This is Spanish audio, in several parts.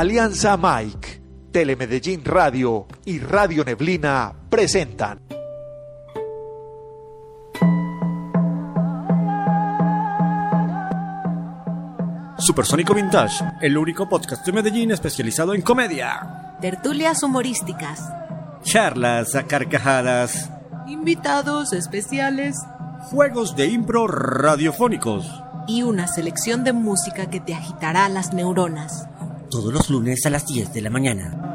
Alianza Mike, Telemedellín Radio y Radio Neblina presentan. Supersónico Vintage, el único podcast de Medellín especializado en comedia. Tertulias humorísticas. Charlas a carcajadas. Invitados especiales. Juegos de impro radiofónicos. Y una selección de música que te agitará las neuronas. Todos los lunes a las 10 de la mañana.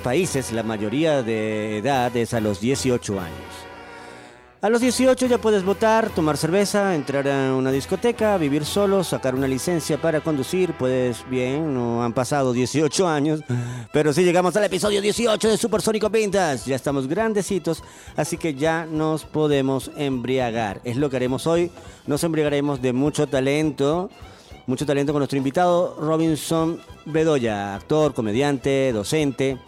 Países la mayoría de edad es a los 18 años. A los 18 ya puedes votar, tomar cerveza, entrar a una discoteca, vivir solo, sacar una licencia para conducir. Puedes, bien, no han pasado 18 años, pero sí llegamos al episodio 18 de Supersónico Pintas. Ya estamos grandecitos, así que ya nos podemos embriagar. Es lo que haremos hoy. Nos embriagaremos de mucho talento mucho talento con nuestro invitado Robinson Bedoya, actor, comediante, docente.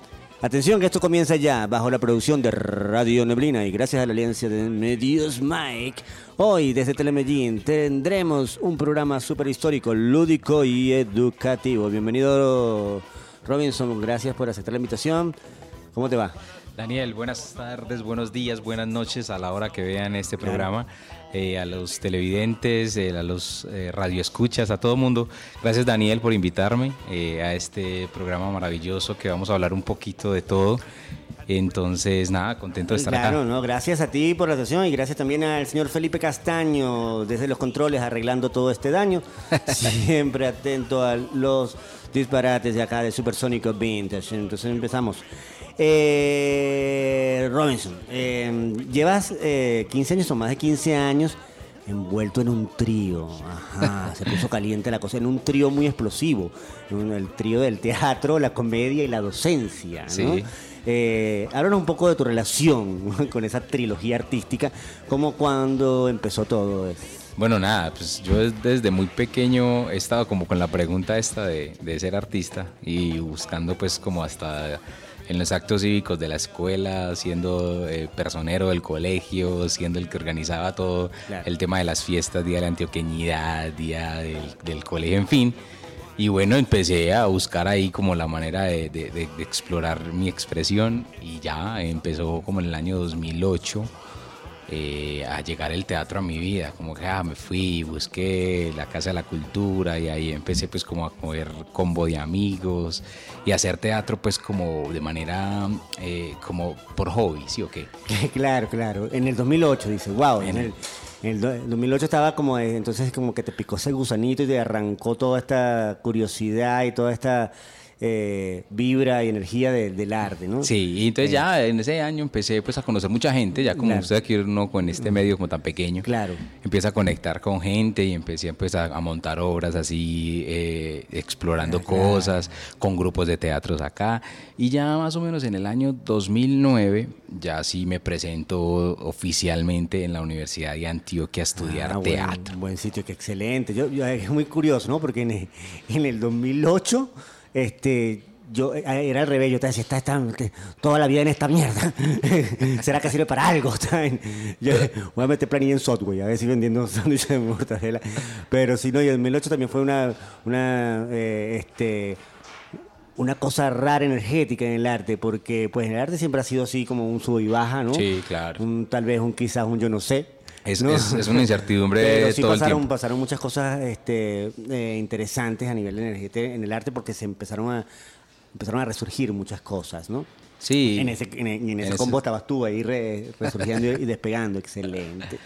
Atención que esto comienza ya bajo la producción de Radio Neblina y gracias a la alianza de Medios Mike. Hoy desde Telemedellín tendremos un programa súper histórico, lúdico y educativo. Bienvenido Robinson, gracias por aceptar la invitación. ¿Cómo te va? Daniel, buenas tardes, buenos días, buenas noches a la hora que vean este programa. Eh, a los televidentes, eh, a los eh, radioescuchas, a todo mundo. Gracias Daniel por invitarme eh, a este programa maravilloso que vamos a hablar un poquito de todo. Entonces, nada, contento de estar claro, acá. no, gracias a ti por la atención y gracias también al señor Felipe Castaño desde los controles arreglando todo este daño. Siempre atento a los disparates de acá de Supersónico Vintage. Entonces empezamos. Eh, Robinson, eh, llevas eh, 15 años o más de 15 años envuelto en un trío. Ajá, se puso caliente la cosa, en un trío muy explosivo. En el trío del teatro, la comedia y la docencia. ¿no? Sí. Eh, háblanos un poco de tu relación con esa trilogía artística, como cuando empezó todo esto. Bueno, nada, pues yo des- desde muy pequeño he estado como con la pregunta esta de, de ser artista y buscando pues como hasta en los actos cívicos de la escuela, siendo eh, personero del colegio, siendo el que organizaba todo Claro. el tema de las fiestas, día de la antioqueñidad, día del, del colegio, en fin. Y bueno, empecé a buscar ahí como la manera de, de- de- de explorar mi expresión y ya empezó como en el año 2008 eh, a llegar el teatro a mi vida, como que ah, me fui, busqué la Casa de la Cultura y ahí empecé pues como a mover combo de amigos y hacer teatro pues como de manera eh, como por hobby, ¿sí o qué? claro, claro. En el 2008, dice, wow, en el, en el do- 2008 estaba como, eh, entonces como que te picó ese gusanito y te arrancó toda esta curiosidad y toda esta eh, vibra y energía de- del arte, ¿no? Sí, y entonces ya en ese año empecé pues a conocer mucha gente, ya como Claro. usted aquí uno con este medio como tan pequeño. Claro. Empieza a conectar con gente y empecé pues, a, a montar obras así, eh, explorando cosas, con grupos de teatros acá. Y ya más o menos en el año 2009, ya sí me presento oficialmente en la Universidad de Antioquia a estudiar Ah, buen- teatro. Buen, sitio, que excelente. Yo, yo- es muy curioso, ¿no? Porque en, en el 2008, este, yo eh, era al revés. Yo te decía, está, está- toda la vida en esta mierda. ¿Será que sirve para algo? Yo voy a meter planilla en software, a ver si vendiendo sándwiches de mortadela. Pero sí, no, y el 2008 también fue una, una eh, este, una cosa rara energética en el arte, porque pues el arte siempre ha sido así como un sub y baja, ¿no? Sí, claro. Un, tal vez un quizás un yo no sé. Es, ¿no? es- es una incertidumbre Pero sí todo el pasaron, tiempo. pasaron muchas cosas este, eh, interesantes a nivel energético en el arte porque se empezaron a empezaron a resurgir muchas cosas, ¿no? Sí. En ese, en, en ese En combo ese- estabas tú ahí re- resurgiendo y despegando, excelente.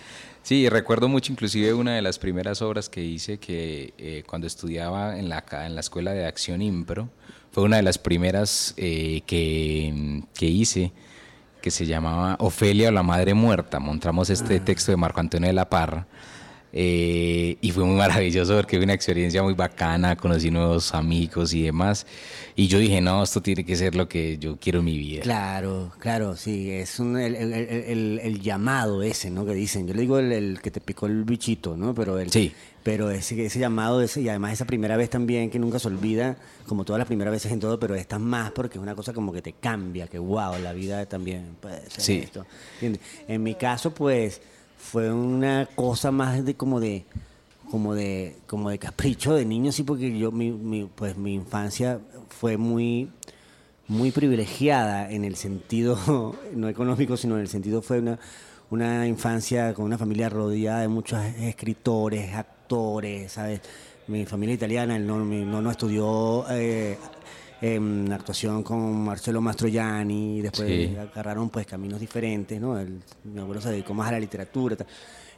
Sí, recuerdo mucho inclusive una de las primeras obras que hice que eh, cuando estudiaba en la, en la escuela de acción impro, fue una de las primeras eh, que, que hice, que se llamaba Ofelia o la Madre Muerta. Montamos este texto de Marco Antonio de la Parra. Eh, y fue muy maravilloso porque fue una experiencia muy bacana, conocí nuevos amigos y demás. Y yo dije, no, esto tiene que ser lo que yo quiero en mi vida. Claro, claro, sí, es un, el, el- el- el llamado ese, ¿no? Que dicen, yo le digo el, que te picó el bichito, ¿no? Pero el, Sí. pero ese, ese llamado, ese, y además esa primera vez también que nunca se olvida, como todas las primeras veces en todo, pero esta más porque es una cosa como que te cambia, que wow, la vida también puede ser Sí. esto. En mi caso, pues, fue una cosa más de como de como de como de capricho de niño sí porque yo mi, mi- pues mi infancia fue muy muy privilegiada en el sentido no económico sino en el sentido fue una una infancia con una familia rodeada de muchos escritores actores sabes mi familia italiana el no mi no, no estudió eh, em, actuación con Marcelo Mastroianni, después Sí. agarraron pues caminos diferentes, ¿no? El- mi abuelo se dedicó más a la literatura. tal.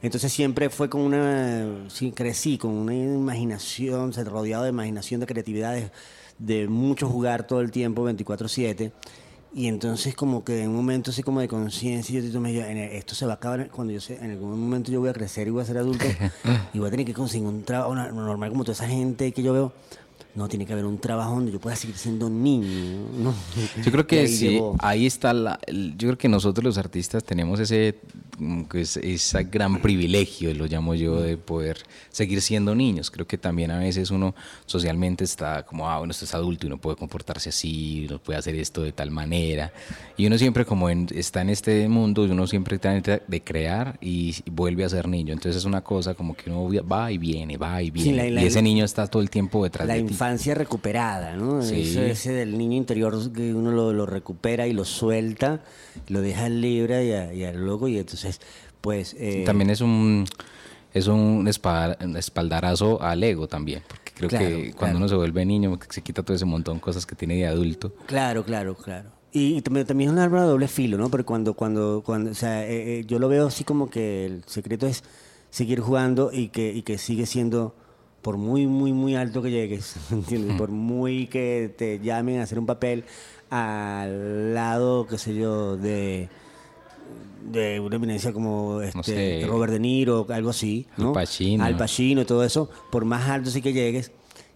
Entonces siempre fue con una, sí, crecí con una imaginación, rodeado de imaginación, de creatividad, de, de mucho jugar todo el tiempo, 24/7. Y entonces como que en un momento así como de conciencia, yo me dije, "En- esto se va a acabar cuando yo en algún momento yo voy a crecer y voy a ser adulto y voy a tener que conseguir un trabajo normal como toda esa gente que yo veo. No, tiene que haber un trabajo donde yo pueda seguir siendo niño. ¿no? Yo creo que ahí sí, llegó. ahí está la, el- yo creo que nosotros los artistas tenemos ese, que es- ese gran privilegio, lo llamo yo, de poder seguir siendo niños. Creo que también a veces uno socialmente está como, ah, bueno, esto es adulto y uno puede comportarse así, uno puede hacer esto de tal manera. Y uno siempre como en- está en este mundo, y uno siempre trata de crear y, y vuelve a ser niño. Entonces es una cosa como que uno va y viene, va y viene. la- la- y ese niño está todo el tiempo detrás la de ti. infancia recuperada, ¿no? Sí. Ese, ese del niño interior que uno lo, lo recupera y lo suelta, lo deja libre y, a- y al loco y entonces, pues... eh, También es un es un, espa- un espaldarazo al ego también, porque creo Claro, que cuando claro. uno se vuelve niño se quita todo ese montón de cosas que tiene de adulto. Claro, claro, claro. Y, y también, también es un arma de doble filo, ¿no? Porque cuando, cuando, cuando, o sea, eh, eh, yo lo veo así como que el secreto es seguir jugando y que, y que sigue siendo, por muy, muy, muy alto que llegues, ¿entiendes? Por muy que te llamen a hacer un papel al lado, qué sé yo, de de una eminencia como este, sé. Robert De Niro, algo así, ¿no? Al Pacino. Al Pacino todo eso, por más alto sí que llegues,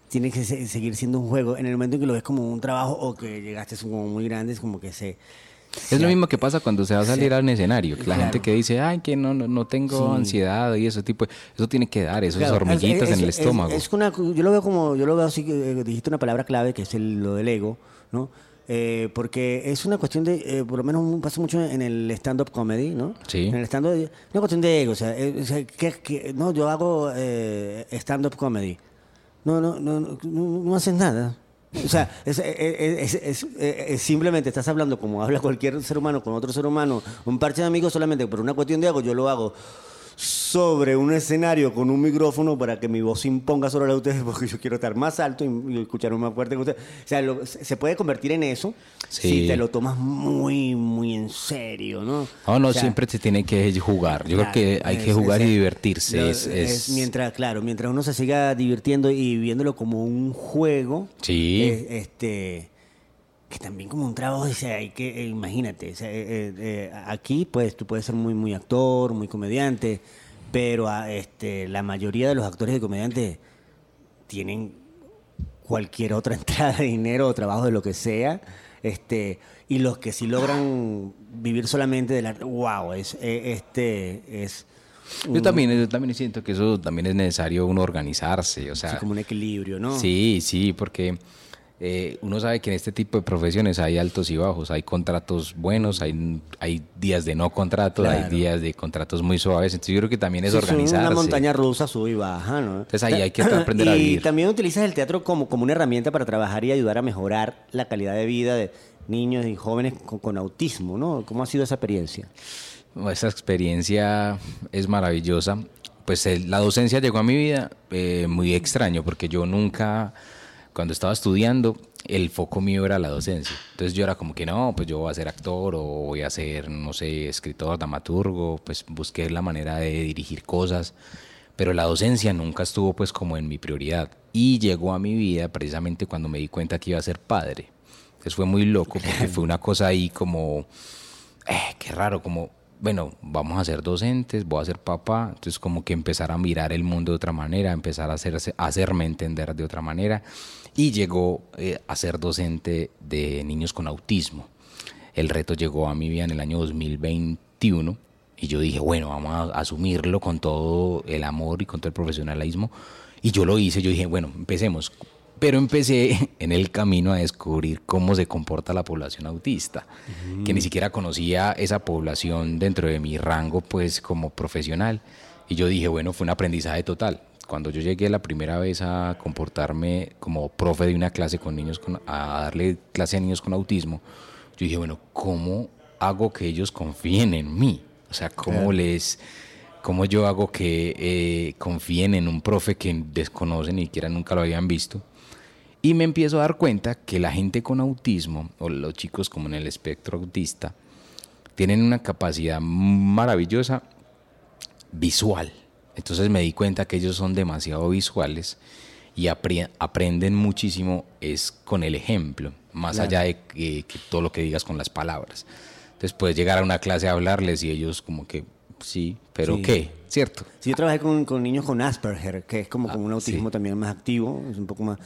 tiene que se- seguir siendo un juego. En el momento en que lo ves como un trabajo o que llegaste como muy grande, es como que se... Es lo mismo que pasa cuando se va a salir a un escenario, la Claro. gente que dice, ay, que no, no, no tengo Sí. ansiedad y ese tipo, eso tiene que dar, esas Claro, hormiguitas es- en el es- estómago. Es, una, yo lo veo como, yo lo veo así, eh, dijiste una palabra clave que es el- lo del ego, ¿no? Eh, porque es una cuestión de, eh, por lo menos pasa mucho en el stand-up comedy, ¿no? Sí. En el stand-up, una cuestión de ego, o sea, eh, o sea, que, que- no, yo hago eh, stand-up comedy. No, no, no, no, no, haces nada. O sea, es, es- es simplemente estás hablando como habla cualquier ser humano con otro ser humano, un parche de amigos solamente por una cuestión de ego, yo lo hago sobre un escenario con un micrófono para que mi voz se imponga sobre la de ustedes porque yo quiero estar más alto y, escucharme más fuerte que ustedes. O sea, lo- se puede convertir en eso Sí. si te lo tomas muy, muy en serio, ¿no? No, no, O sea, siempre se tiene que jugar. Yo Claro, creo que hay que es- jugar es- y divertirse. lo- es, es- mientras, claro, mientras uno se siga divirtiendo y viéndolo como un juego, Sí. este, que también como un trabajo, dice, hay que, eh, imagínate, o sea, eh, eh, eh, aquí pues tú puedes ser muy, muy actor, muy comediante, pero ah, este, la mayoría de los actores y comediantes tienen cualquier otra entrada de dinero o trabajo de lo que sea, este, y los que sí logran vivir solamente del arte, wow, es, eh, este, es Yo también, yo también siento que eso también es necesario uno organizarse, o sea, como un equilibrio, ¿no? Sí, sí, porque eh, uno sabe que en este tipo de profesiones hay altos y bajos, hay contratos buenos, hay, hay días de no contrato, hay días de contratos muy suaves, entonces yo creo que también es Sí, organizarse. una montaña rusa sube y baja, ¿no? Entonces ahí hay que aprender a y vivir. también utilizas el teatro como, como una herramienta para trabajar y ayudar a mejorar la calidad de vida de niños y jóvenes con, con autismo, ¿no? ¿Cómo ha sido esa experiencia? Esa experiencia es maravillosa. Pues el- la docencia llegó a mi vida eh, muy extraño porque yo nunca, cuando estaba estudiando, el foco mío era la docencia. Entonces yo era como que no, pues yo voy a ser actor o voy a ser, no sé, escritor, dramaturgo, pues busqué la manera de dirigir cosas, pero la docencia nunca estuvo pues como en mi prioridad. Y llegó a mi vida precisamente cuando me di cuenta que iba a ser padre. Entonces fue muy loco porque fue una cosa ahí como, eh, qué raro, como bueno, vamos a ser docentes, voy a ser papá, entonces como que empezar a mirar el mundo de otra manera, empezar a, hacerse, a hacerme entender de otra manera y llegó eh, a ser docente de niños con autismo. El reto llegó a mi vida en el año 2021 y yo dije, bueno, vamos a asumirlo con todo el amor y con todo el profesionalismo. Y yo lo hice, yo dije, bueno, empecemos. Pero empecé en el camino a descubrir cómo se comporta la población autista, que ni siquiera conocía esa población dentro de mi rango, pues como profesional. Y yo dije, bueno, fue un aprendizaje total. Cuando yo llegué la primera vez a comportarme como profe de una clase con niños, con, a darle clase a niños con autismo, yo dije, bueno, ¿cómo hago que ellos confíen en mí? O sea, ¿cómo les... ¿Cómo yo hago que eh, confíen en un profe que desconocen ni siquiera nunca lo habían visto? Y me empiezo a dar cuenta que la gente con autismo, o los chicos como en el espectro autista, tienen una capacidad maravillosa visual. Entonces me di cuenta que ellos son demasiado visuales y aprenden muchísimo es con el ejemplo, más allá de que, todo lo que digas con las palabras. Entonces puedes llegar a una clase a hablarles y ellos como que, sí, pero ¿qué? ¿Cierto? Sí, yo trabajé con, con, niños con Asperger, que es como con un autismo también más activo, es un poco más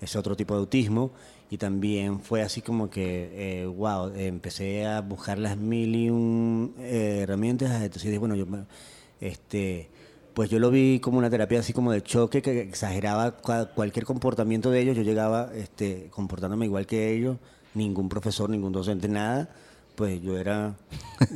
es otro tipo de autismo. Y también fue así como que, wow, eh, empecé a buscar las mil y un eh, herramientas. Entonces dije, bueno, yo, este, pues yo lo vi como una terapia así como de choque que exageraba cualquier comportamiento de ellos. Yo llegaba este, comportándome igual que ellos, ningún profesor, ningún docente, nada pues yo era,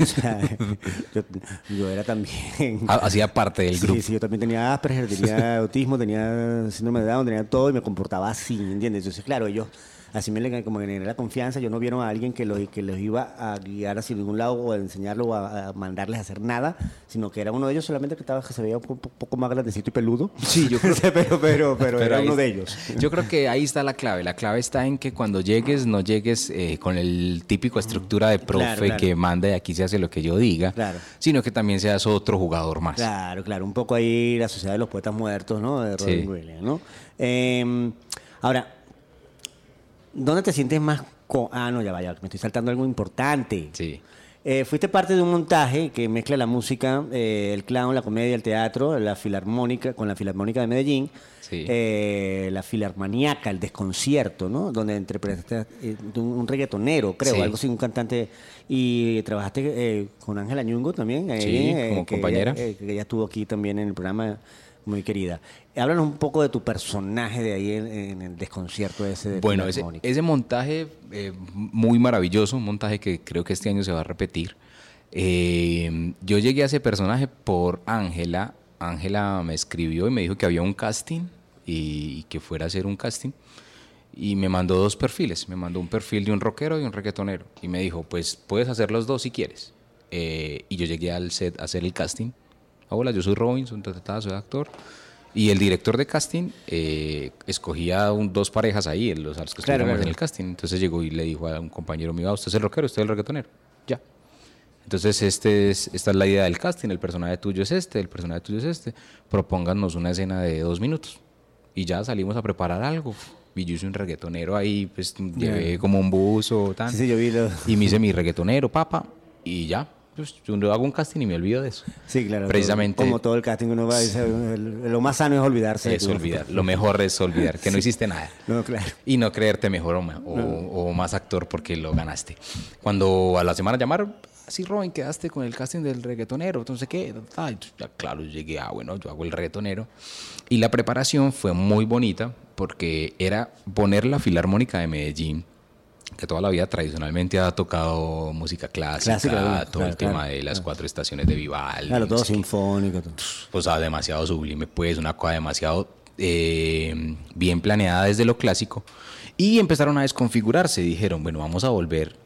o sea, yo, era también... Ah, hacía parte del grupo. Sí, sí, yo también tenía Asperger, tenía autismo, tenía síndrome de Down, tenía todo y me comportaba así, ¿entiendes? Entonces, claro, ellos así me como generé la confianza, yo no vieron a alguien que los, que los iba a guiar hacia ningún lado o a enseñarlo o a, mandarles a hacer nada, sino que era uno de ellos solamente que, estaba, que se veía un poco más grandecito y peludo. Sí, yo creo pero, pero, pero, era uno de ellos. Yo creo que ahí está la clave. La clave está en que cuando llegues, no llegues eh, con el típico estructura de profe que manda y aquí se hace lo que yo diga, sino que también seas otro jugador más. Claro, claro. Un poco ahí la sociedad de los poetas muertos, ¿no? De Robin Williams, ¿no? Em, ahora, ¿Dónde te sientes más... ah, no, ya vaya, me estoy saltando algo importante. Sí. Eh, fuiste parte de un montaje que mezcla la música, eh, el clown, la comedia, el teatro, la filarmónica, con la Filarmónica de Medellín, sí. eh, la filarmaníaca, el desconcierto, ¿no? Donde interpretaste eh, un, reggaetonero, creo, algo así, un cantante. Y trabajaste con Ángela Ñungo también. Sí, como compañera. que ella estuvo aquí también en el programa muy querida. Háblanos un poco de tu personaje de ahí en, el desconcierto ese. De bueno, ese, ese, montaje eh, muy maravilloso, un montaje que creo que este año se va a repetir. Eh, yo llegué a ese personaje por Ángela. Ángela me escribió y me dijo que había un casting y, que fuera a hacer un casting. Y me mandó dos perfiles. Me mandó un perfil de un rockero y un reggaetonero. Y me dijo, pues puedes hacer los dos si quieres. Eh, y yo llegué al set a hacer el casting hola, yo soy Robinson, soy actor. Y el director de casting eh, escogía dos parejas ahí, los, los que estuvieron en el casting. Entonces llegó y le dijo a un compañero mío, ah, usted es el rockero, usted es el reggaetonero. Ya. Entonces este es, esta es la idea del casting, el personaje tuyo es este, el personaje tuyo es este. Propónganos una escena de dos minutos. Y ya salimos a preparar algo. Y yo hice un reggaetonero ahí, pues llevé como un buzo, tan. Sí, yo vi Y me hice mi reggaetonero, papa, y ya yo hago un casting y me olvido de eso. Sí, claro. Precisamente. Como todo el casting uno va a decir, lo más sano es olvidarse. Es olvidar. Lo mejor es olvidar, que no hiciste nada. No, claro. Y no creerte mejor o, más actor porque lo ganaste. Cuando a la semana llamaron, así Robin, quedaste con el casting del reggaetonero, entonces qué, claro, llegué, ah, bueno, yo hago el reggaetonero. Y la preparación fue muy bonita porque era poner la Filarmónica de Medellín que toda la vida tradicionalmente ha tocado música clásica, todo el tema de las cuatro estaciones de Vivaldi. Claro, todo sinfónico. Todo. Pues ah, demasiado sublime, pues una cosa demasiado eh, bien planeada desde lo clásico. Y empezaron a desconfigurarse, dijeron, bueno, vamos a volver,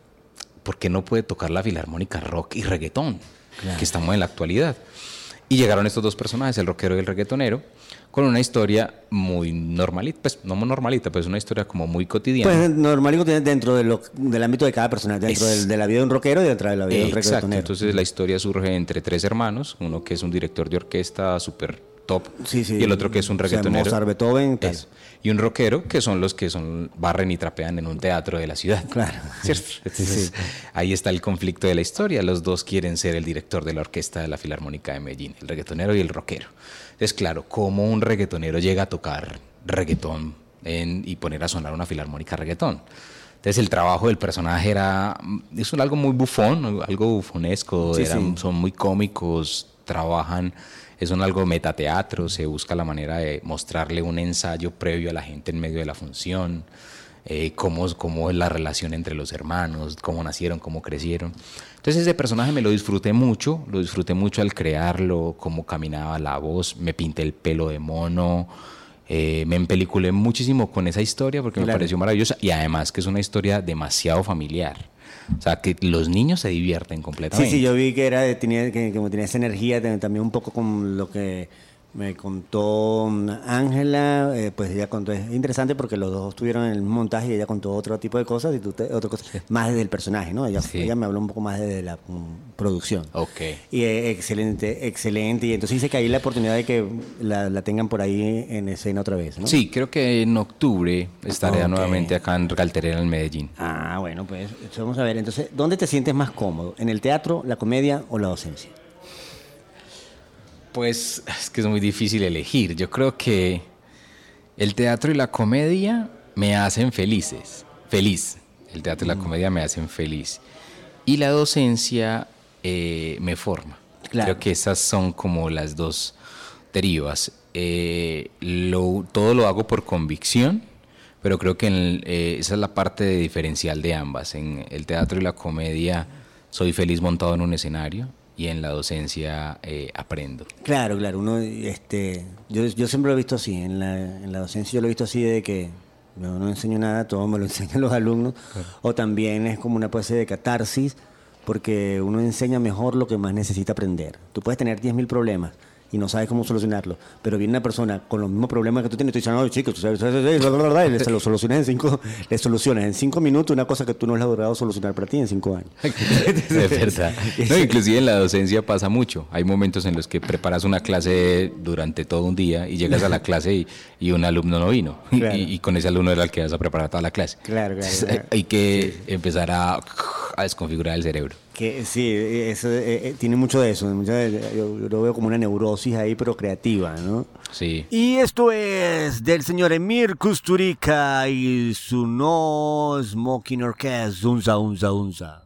¿por qué no puede tocar la filarmónica rock y reggaetón? Que estamos en la actualidad. Y llegaron estos dos personajes, el rockero y el reggaetonero, con una historia muy normalita, pues no muy normalita, pues una historia como muy cotidiana. Pues normalito dentro de lo, del ámbito de cada persona, dentro de la vida de un rockero y dentro de la vida de un Exacto, entonces la historia surge entre tres hermanos, uno que es un director de orquesta súper top sí, sí, y el otro que es un reggaetonero. Mozart, Beethoven, tal. y un rockero, que son los que son barren y trapean en un teatro de la ciudad. Claro. ¿Cierto? Entonces, ahí está el conflicto de la historia. Los dos quieren ser el director de la orquesta de la Filarmónica de Medellín, el reggaetonero y el rockero. Entonces, claro, ¿cómo un reggaetonero llega a tocar reggaetón en- y poner a sonar una filarmónica reggaetón? Entonces el trabajo del personaje era es un- algo muy bufón, algo bufonesco, Sí, eran- sí. son muy cómicos, trabajan, es un algo metateatro, se busca la manera de mostrarle un ensayo previo a la gente en medio de la función, eh, cómo, cómo es la relación entre los hermanos, cómo nacieron, cómo crecieron. Entonces ese personaje me lo disfruté mucho, lo disfruté mucho al crearlo, cómo caminaba la voz, me pinté el pelo de mono, eh, me empeliculé muchísimo con esa historia porque me pareció maravillosa y además que es una historia demasiado familiar. O sea, que los niños se divierten Sí, completamente. sí, yo vi que era tenía que como tenía esa energía también un poco con lo que me contó mm, Ángela, eh, pues ella contó, es interesante porque los dos estuvieron en el montaje y ella contó otro tipo de cosas y tú te- otra cosa, más desde el personaje, ¿no? Ella, Sí. ella me habló un poco más desde la mm, producción. Ok. Y eh, excelente, excelente. Y entonces dice que hay la oportunidad de que la, la tengan por ahí en escena otra vez, ¿no? Sí, creo que en octubre estaré nuevamente acá en Calterera, en Medellín. Ah, bueno, pues vamos a ver. Entonces, ¿dónde te sientes más cómodo? ¿En el teatro, la comedia o la docencia? Pues es que es muy difícil elegir. Yo creo que el teatro y la comedia me hacen felices. Feliz. El teatro y la comedia me hacen feliz. Y la docencia eh, me forma. Claro. Creo que esas son como las dos derivas. Eh, lo- todo lo hago por convicción, pero creo que en- eh, esa es la parte de diferencial de ambas. En el teatro y la comedia soy feliz montado en un escenario y en la docencia eh, aprendo. Claro, claro. Uno, este, yo, yo siempre lo he visto así. En la, en la docencia yo lo he visto así de que yo no enseño nada, todo me lo enseñan los alumnos. O también es como una especie de catarsis, porque uno enseña mejor lo que más necesita aprender. Tú puedes tener 10.000 problemas y no sabes cómo solucionarlos, pero viene una persona con los mismos problemas que tú tienes y tú dices, no, chicos, tú sabes, sabes, sabes, bla, bla, bla", y le- se lo solucionas en cinco, le solucionas en cinco minutos una cosa que tú no has logrado solucionar para ti en cinco años. Es verdad. No, inclusive en la docencia pasa mucho. Hay momentos en los que preparas una clase durante todo un día y llegas a la clase y, y un alumno no vino. Y- Claro. Y, y con ese alumno era el que vas a preparar toda la clase. Claro, claro. Hay que empezar a, a desconfigurar el cerebro. Que sí, eso, eh, eh, tiene mucho de eso. de- yo, yo lo veo como una neurosis ahí, pero creativa, ¿no? Sí. Y esto es del señor Emir Kusturica y su No Smoking Orchestra, Unza, Unza, Unza.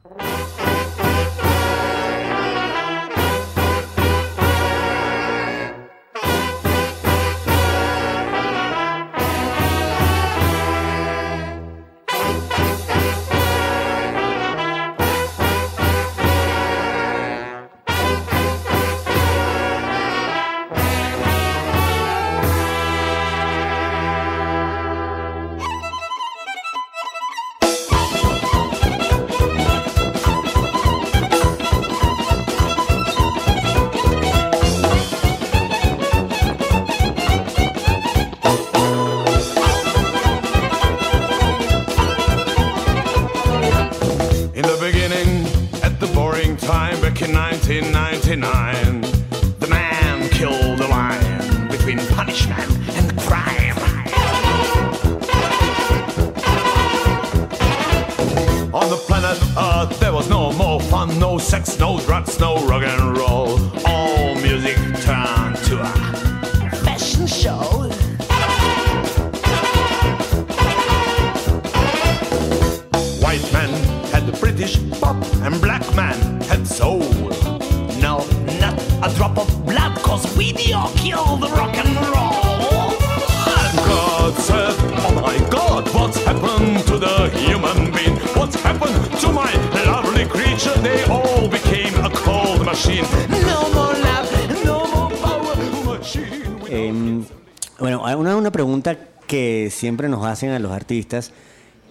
Em, bueno, hay una, una pregunta que siempre nos hacen a los artistas,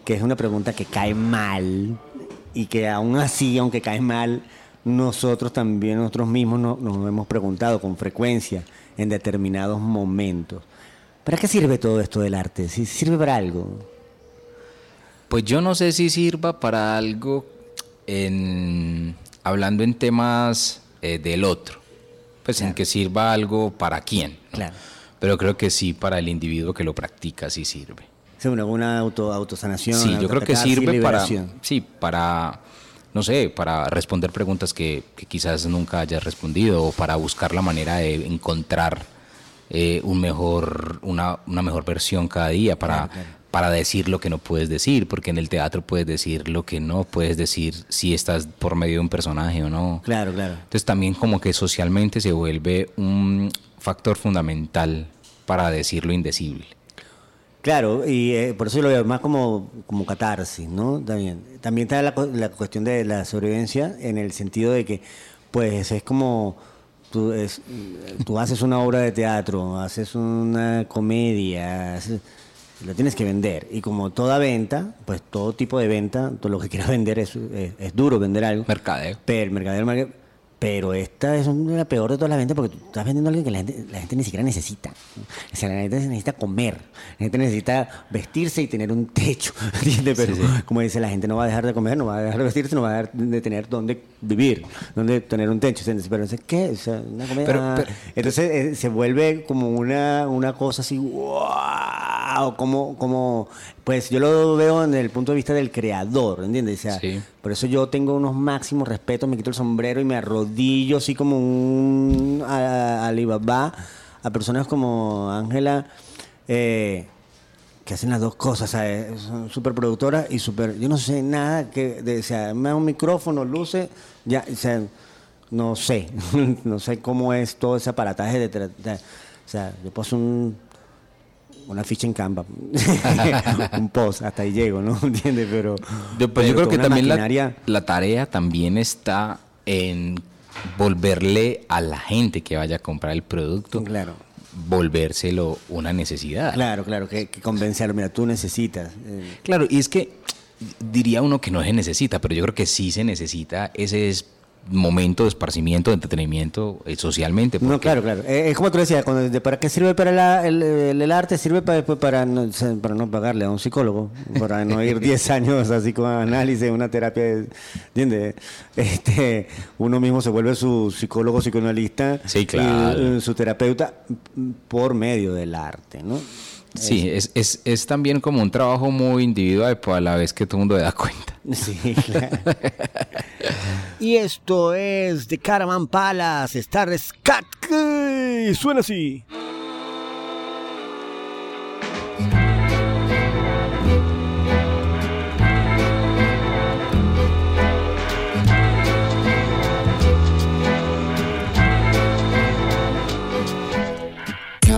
que es una pregunta que cae mal y que aún así, aunque cae mal, nosotros también, nosotros mismos no- nos hemos preguntado con frecuencia en determinados momentos. ¿Para qué sirve todo esto del arte? ¿Si sirve para algo? Pues yo no sé si sirva para algo en, hablando en temas eh, del otro. Pues en que sirva algo para quién. ¿no? Claro. pero creo que sí para el individuo que lo practica sí sirve. Sí, una, una auto, autosanación. Sí, yo creo que sirve para, sí, para, no sé, para responder preguntas que, que quizás nunca hayas respondido o para buscar la manera de encontrar eh, un mejor, una, una mejor versión cada día para, para decir lo que no puedes decir, porque en el teatro puedes decir lo que no puedes decir si estás por medio de un personaje o no. Claro, claro. Entonces también como que socialmente se vuelve un factor fundamental para decir lo indecible. Claro, y eh, por eso lo veo más como, como catarsis, ¿no? También, también está la, la cuestión de la sobrevivencia en el sentido de que, pues, es como tú, es- tú haces una obra de teatro, haces una comedia, haces- lo tienes que vender. Y como toda venta, pues todo tipo de venta, todo lo que quieras vender es, es, es duro vender algo. Mercadeo. Pero, mercadeo, mercadeo. Pero esta es una- la peor de todas las ventas porque tú estás vendiendo algo que la gente, la gente ni siquiera necesita. O sea, la gente necesita comer, la gente necesita vestirse y tener un techo. ¿Entiendes? Pero Sí, sí. como dice, la gente no va a dejar de comer, no va a dejar de vestirse, no va a dejar de tener dónde vivir, dónde tener un techo. ¿entiendes? Pero entonces, ¿qué? O sea, una comida. Pero- pero- entonces eh, se vuelve como una, una cosa así, wow, como, como, pues yo lo veo en el punto de vista del creador, ¿entiendes? O sea, Sí. Por eso yo tengo unos máximos respetos, me quito el sombrero y me arrodillo así como un Alibaba a personas como Ángela, eh, que hacen las dos cosas, son súper productoras y súper, yo no sé nada, que, sea, me da un micrófono, luces, ya, no sé, no sé cómo es todo ese aparataje de- o sea, yo paso un una ficha en Canva, un post, hasta ahí llego, ¿no? ¿Entiendes? Pero, Yo, pues yo creo que también la, maquinaria- la tarea también está en volverle a la gente que vaya a comprar el producto, Claro. volvérselo una necesidad. Claro, claro, que, que convencerlo. Mira, tú necesitas. eh, Claro, y es que diría uno que no se necesita, pero yo creo que sí se necesita ese es momento de esparcimiento, de entretenimiento eh, socialmente. No, claro, claro. Eh, es como tú decías, cuando, de- ¿para qué sirve para la- el, el- el arte? Sirve para, después para, no, para no pagarle a un psicólogo, para no ir 10 años a psicoanálisis, una terapia, de- ¿entiendes? Este, uno mismo se vuelve su psicólogo, psicoanalista, Sí, claro. y, eh, su terapeuta por medio del arte, ¿no? Sí, es, es, es también como un trabajo muy individual, pero a la vez que todo el mundo se da cuenta. Sí, claro. Y esto es de Caravan Palace, Star Scat. Y suena así.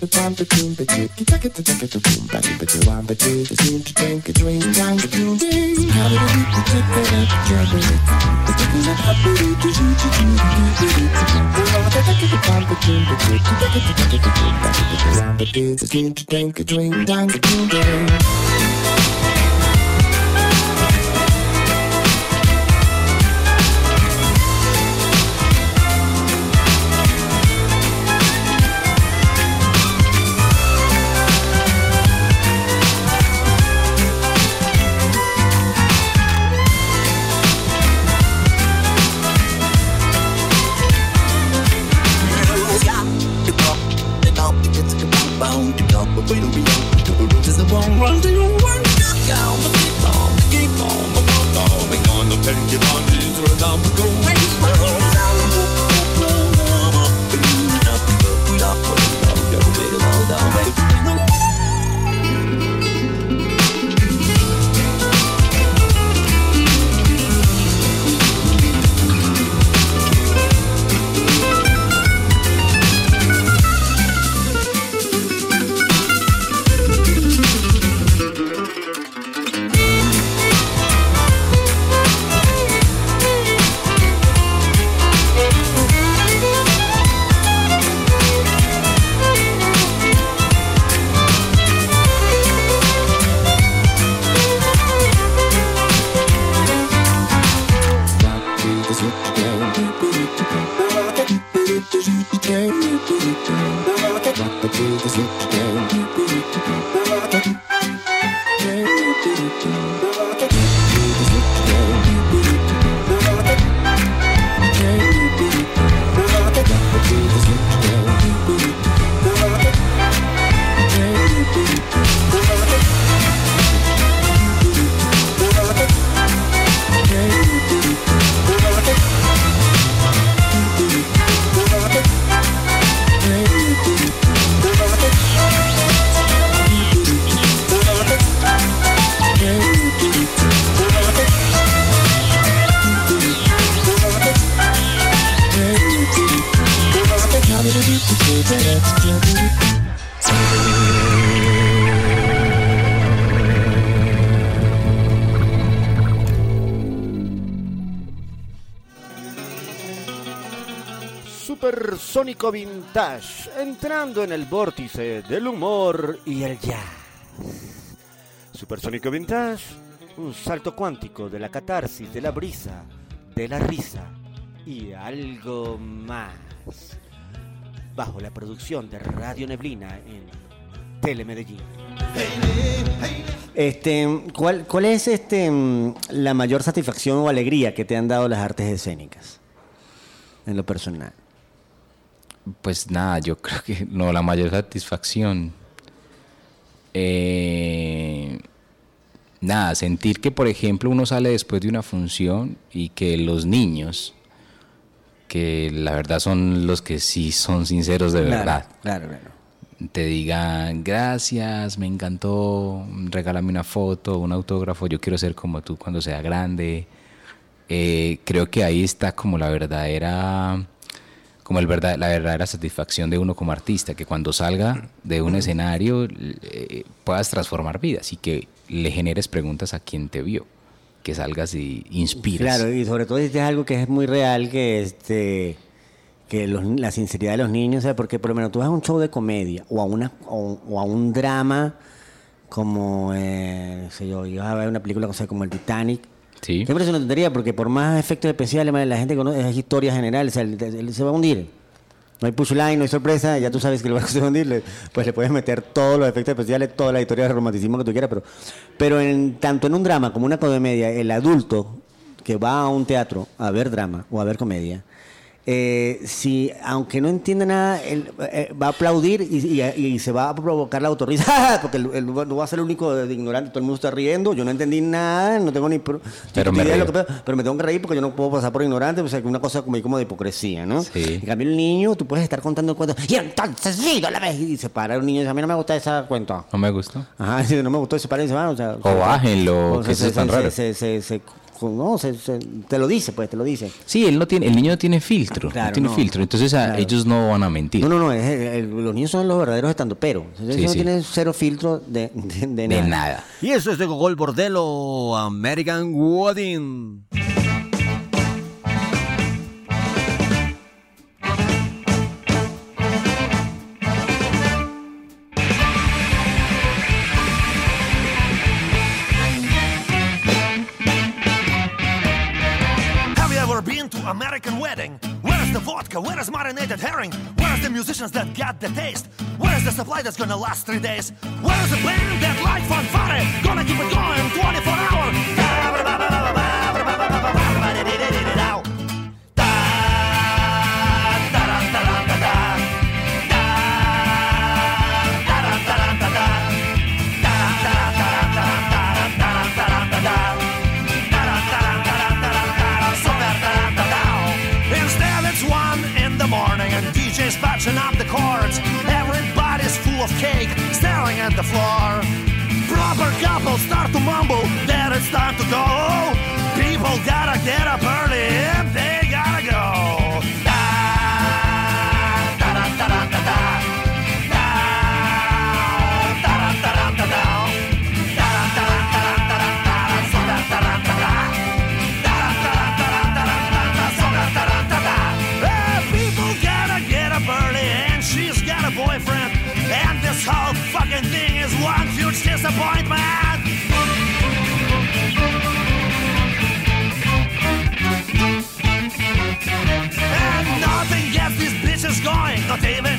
the time to tune the jig. You take it to take to boom, back it to one, but you to drink a drink down the tune. How did you get the ticket up, trouble? The ticket up, to you, you, you, you, you, you, you, Take it to time to tune the jig. You take it to take to boom, back it to one, but you to drink a drink down the tune. Supersónico Vintage, entrando en el vórtice del humor y el jazz. Supersónico Vintage, un salto cuántico de la catarsis, de la brisa, de la risa y algo más. Bajo la producción de Radio Neblina en Telemedellín. Este, ¿cuál, ¿Cuál es este, mm, la mayor satisfacción o alegría que te han dado las artes escénicas? En lo personal. Pues nada, yo creo que no, la mayor satisfacción. eh, nada, sentir que, por ejemplo, uno sale después de una función y que los niños, que la verdad son los que sí son sinceros de verdad, Claro, claro. te digan gracias, me encantó, regálame una foto, un autógrafo, yo quiero ser como tú cuando sea grande. Eh, creo que ahí está como la verdadera como el verdad, la verdadera satisfacción de uno como artista, que cuando salga de un escenario eh, puedas transformar vidas y que le generes preguntas a quien te vio, que salgas y inspires. Claro, y sobre todo si es algo que es muy real, que este que los- la sinceridad de los niños, sea, porque por lo menos tú vas a un show de comedia o a una o, a un drama como eh, no sé yo, ibas a ver una película o como el Titanic. Sí. Siempre es una tontería porque por más efectos especiales, la gente conoce es historia general, o sea, el- se va a hundir. No hay pushline, no hay sorpresa, ya tú sabes que el barco se va a hundir, pues le puedes meter todos los efectos especiales, toda la historia de romanticismo que tú quieras, pero, pero en, tanto en un drama como una comedia, el adulto que va a un teatro a ver drama o a ver comedia, eh, si aunque no entienda nada, él eh, va a aplaudir y, y- y se va a provocar la autorrisa, porque él, él no va a ser el único de ignorante, todo el mundo está riendo, yo no entendí nada, no tengo ni pro- Pero ni me idea de lo que pero me tengo que reír porque yo no puedo pasar por ignorante, o sea, que una cosa como, como de hipocresía, ¿no? Sí. En cambio, el niño, tú puedes estar contando el cuento, y entonces sí, la vez, y se para un niño y dice, a mí no me gusta ese cuento. ¿No me gustó? Ajá, si no me gustó, se para y se va, o sea... O bájenlo, o que eso es tan se- raro. Se, se, se- no, se- se- te lo dice, pues, te lo dice. Sí, él no tiene, el niño no tiene filtro, Claro, no tiene no. filtro, entonces a- Claro. ellos no van a mentir. No, no, no, es el- el- los niños son los verdaderos estando pero. Ellos Sí, no sí. tienen cero filtro de, de, de de nada. nada. Y eso es de Gogol Bordello, American Wedding. American wedding? Where is the vodka? Where is marinated herring? Where is the musicians that got the taste? Where is the supply that's gonna last three days? Where is the band that like fire? Gonna keep it going 24 hours.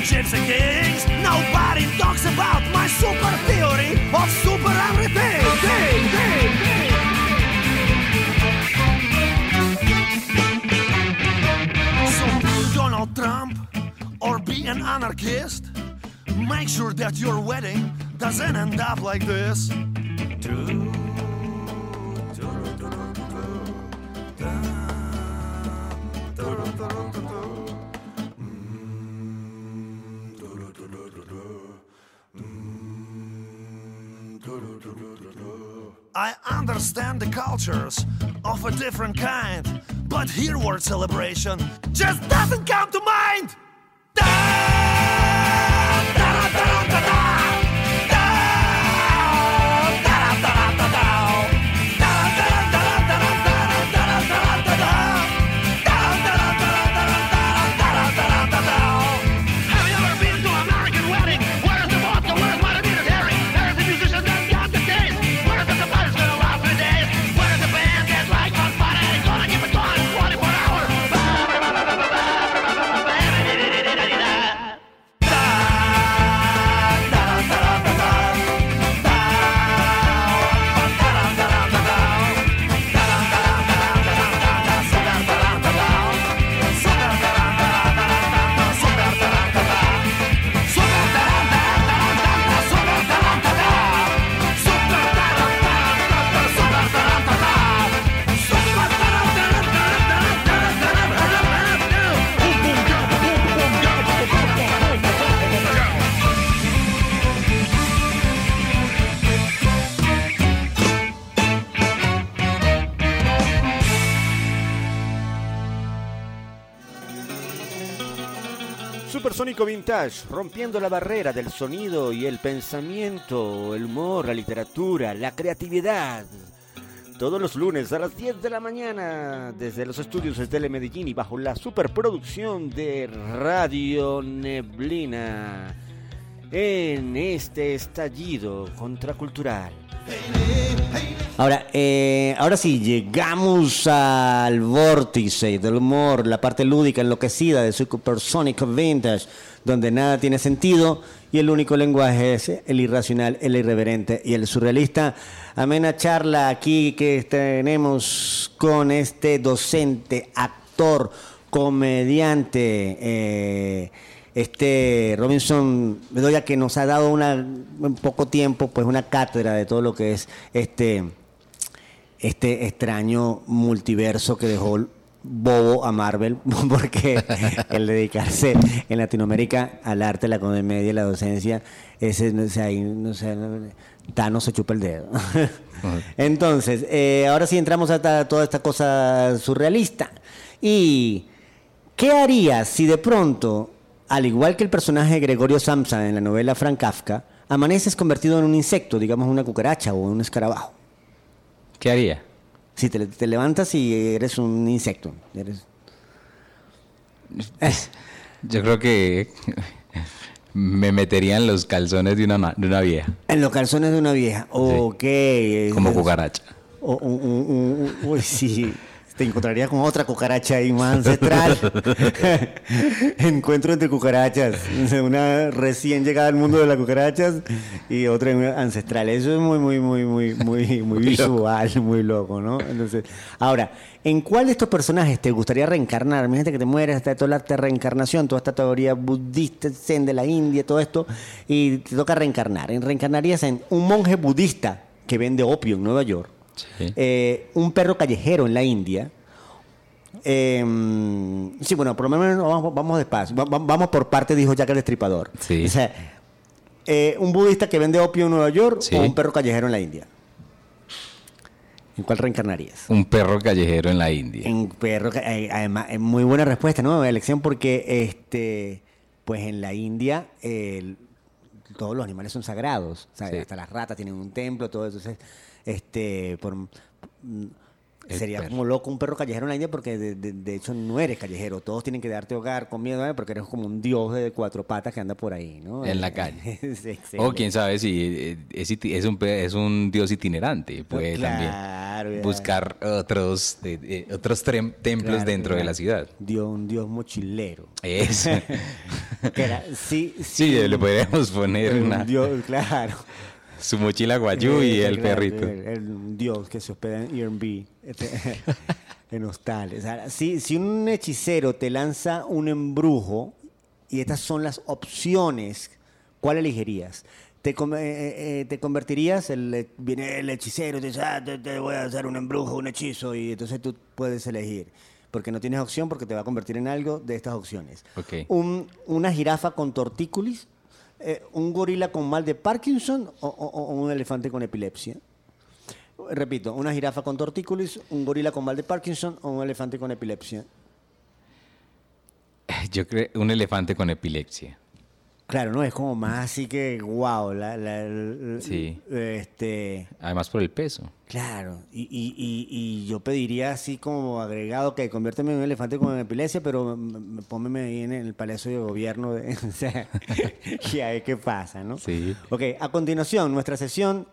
Gypsy kings. Nobody talks about my super theory of super everything. Ding, ding, ding. So be Donald Trump or be an anarchist. Make sure that your wedding doesn't end up like this. I understand the cultures of a different kind, but here word celebration just doesn't come to mind. Da, Supersónico Vintage, rompiendo la barrera del sonido y el pensamiento, el humor, la literatura, la creatividad. Todos los lunes a las 10 de la mañana, desde los estudios de Tele Medellín y bajo la superproducción de Radio Neblina, en este estallido contracultural. Ahora, eh, ahora sí, llegamos al vórtice del humor, la parte lúdica enloquecida de Supersonic Vintage, donde nada tiene sentido y el único lenguaje es el irracional, el irreverente y el surrealista. Amena charla aquí que tenemos con este docente, actor, comediante, eh, este Robinson Bedoya que nos ha dado una, en poco tiempo pues una cátedra de todo lo que es este este extraño multiverso que dejó bobo a Marvel porque el dedicarse en Latinoamérica al arte, la comedia y la docencia, ese no sé, ahí, no sé, no- Thanos se chupa el dedo. Entonces, eh, ahora sí entramos a toda esta cosa surrealista. ¿Y qué harías si de pronto, al igual que el personaje de Gregorio Samsa en la novela Frank Kafka, amaneces convertido en un insecto, digamos una cucaracha o un escarabajo? ¿Qué haría? Si te, te levantas y eres un insecto. Eres... Yo creo que me metería en los calzones de una, de una vieja, En los calzones de una vieja. Ok. como Es- cucaracha. o- un- un- un- un- uy, sí. Te encontrarías con otra cucaracha ahí más ancestral. Encuentro entre cucarachas. Una recién llegada al mundo de las cucarachas y otra ancestral. Eso es muy, muy, muy, muy, muy, muy visual, muy loco, ¿no? Entonces, ahora, ¿en cuál de estos personajes te gustaría reencarnar? Imagínate que te mueres, está toda la arte de reencarnación, toda esta teoría budista, zen de la India, todo esto, y te toca reencarnar. Reencarnarías en un monje budista que vende opio en Nueva York Sí. eh, un perro callejero en la India. Eh, sí, bueno, por lo menos vamos, vamos despacio. Va- va- vamos por parte, dijo Jack el Destripador. Sí. O sea, eh, un budista que vende opio en Nueva York Sí. o un perro callejero en la India. ¿En cuál reencarnarías? Un perro callejero en la India. En perro, eh, además, es muy buena respuesta, ¿no? Elección porque, este, pues en la India todos los animales son sagrados, o sea, Sí. hasta las ratas tienen un templo, todo eso. Entonces, este, por, El sería perro. como loco un perro callejero en la India porque de, de- de hecho no eres callejero, todos tienen que darte hogar, comida, ¿eh? porque eres como un dios de cuatro patas que anda por ahí, ¿no? En la calle. O quién sabe si eh, es, es un, es un dios itinerante. Puede Claro, también buscar otros, eh, eh, otros templos Claro, dentro de la ciudad. Dios, un dios mochilero. Era, sí, Sí, le podríamos poner un una, dios, claro. Su mochila guayú y Eh, el perrito. El, el dios que se hospeda en Airbnb, este, en hostales. Ahora, si, si un hechicero te lanza un embrujo, y estas son las opciones, ¿cuál elegirías? ¿Te, eh, eh, eh, te convertirías? El, viene el hechicero y te dice, "Ah, te, te voy a hacer un embrujo, un hechizo, y entonces tú puedes elegir. Porque no tienes opción, porque te va a convertir en algo de estas opciones. Un- una jirafa con tortícolis, eh, un gorila con mal de Parkinson o, un elefante con epilepsia. Repito, una jirafa con tortícolis, un gorila con mal de Parkinson o un elefante con epilepsia. Yo creo un elefante con epilepsia. Claro, no es como más así que wow, la, la- la- Sí. este, Además por el peso. claro, y, y- y- y yo pediría así como agregado que conviérteme en un elefante con epilepsia, pero pónmeme ahí en el Palacio de Gobierno, de, o sea, y a ver qué pasa, ¿no? Sí. Ok, a continuación, nuestra sesión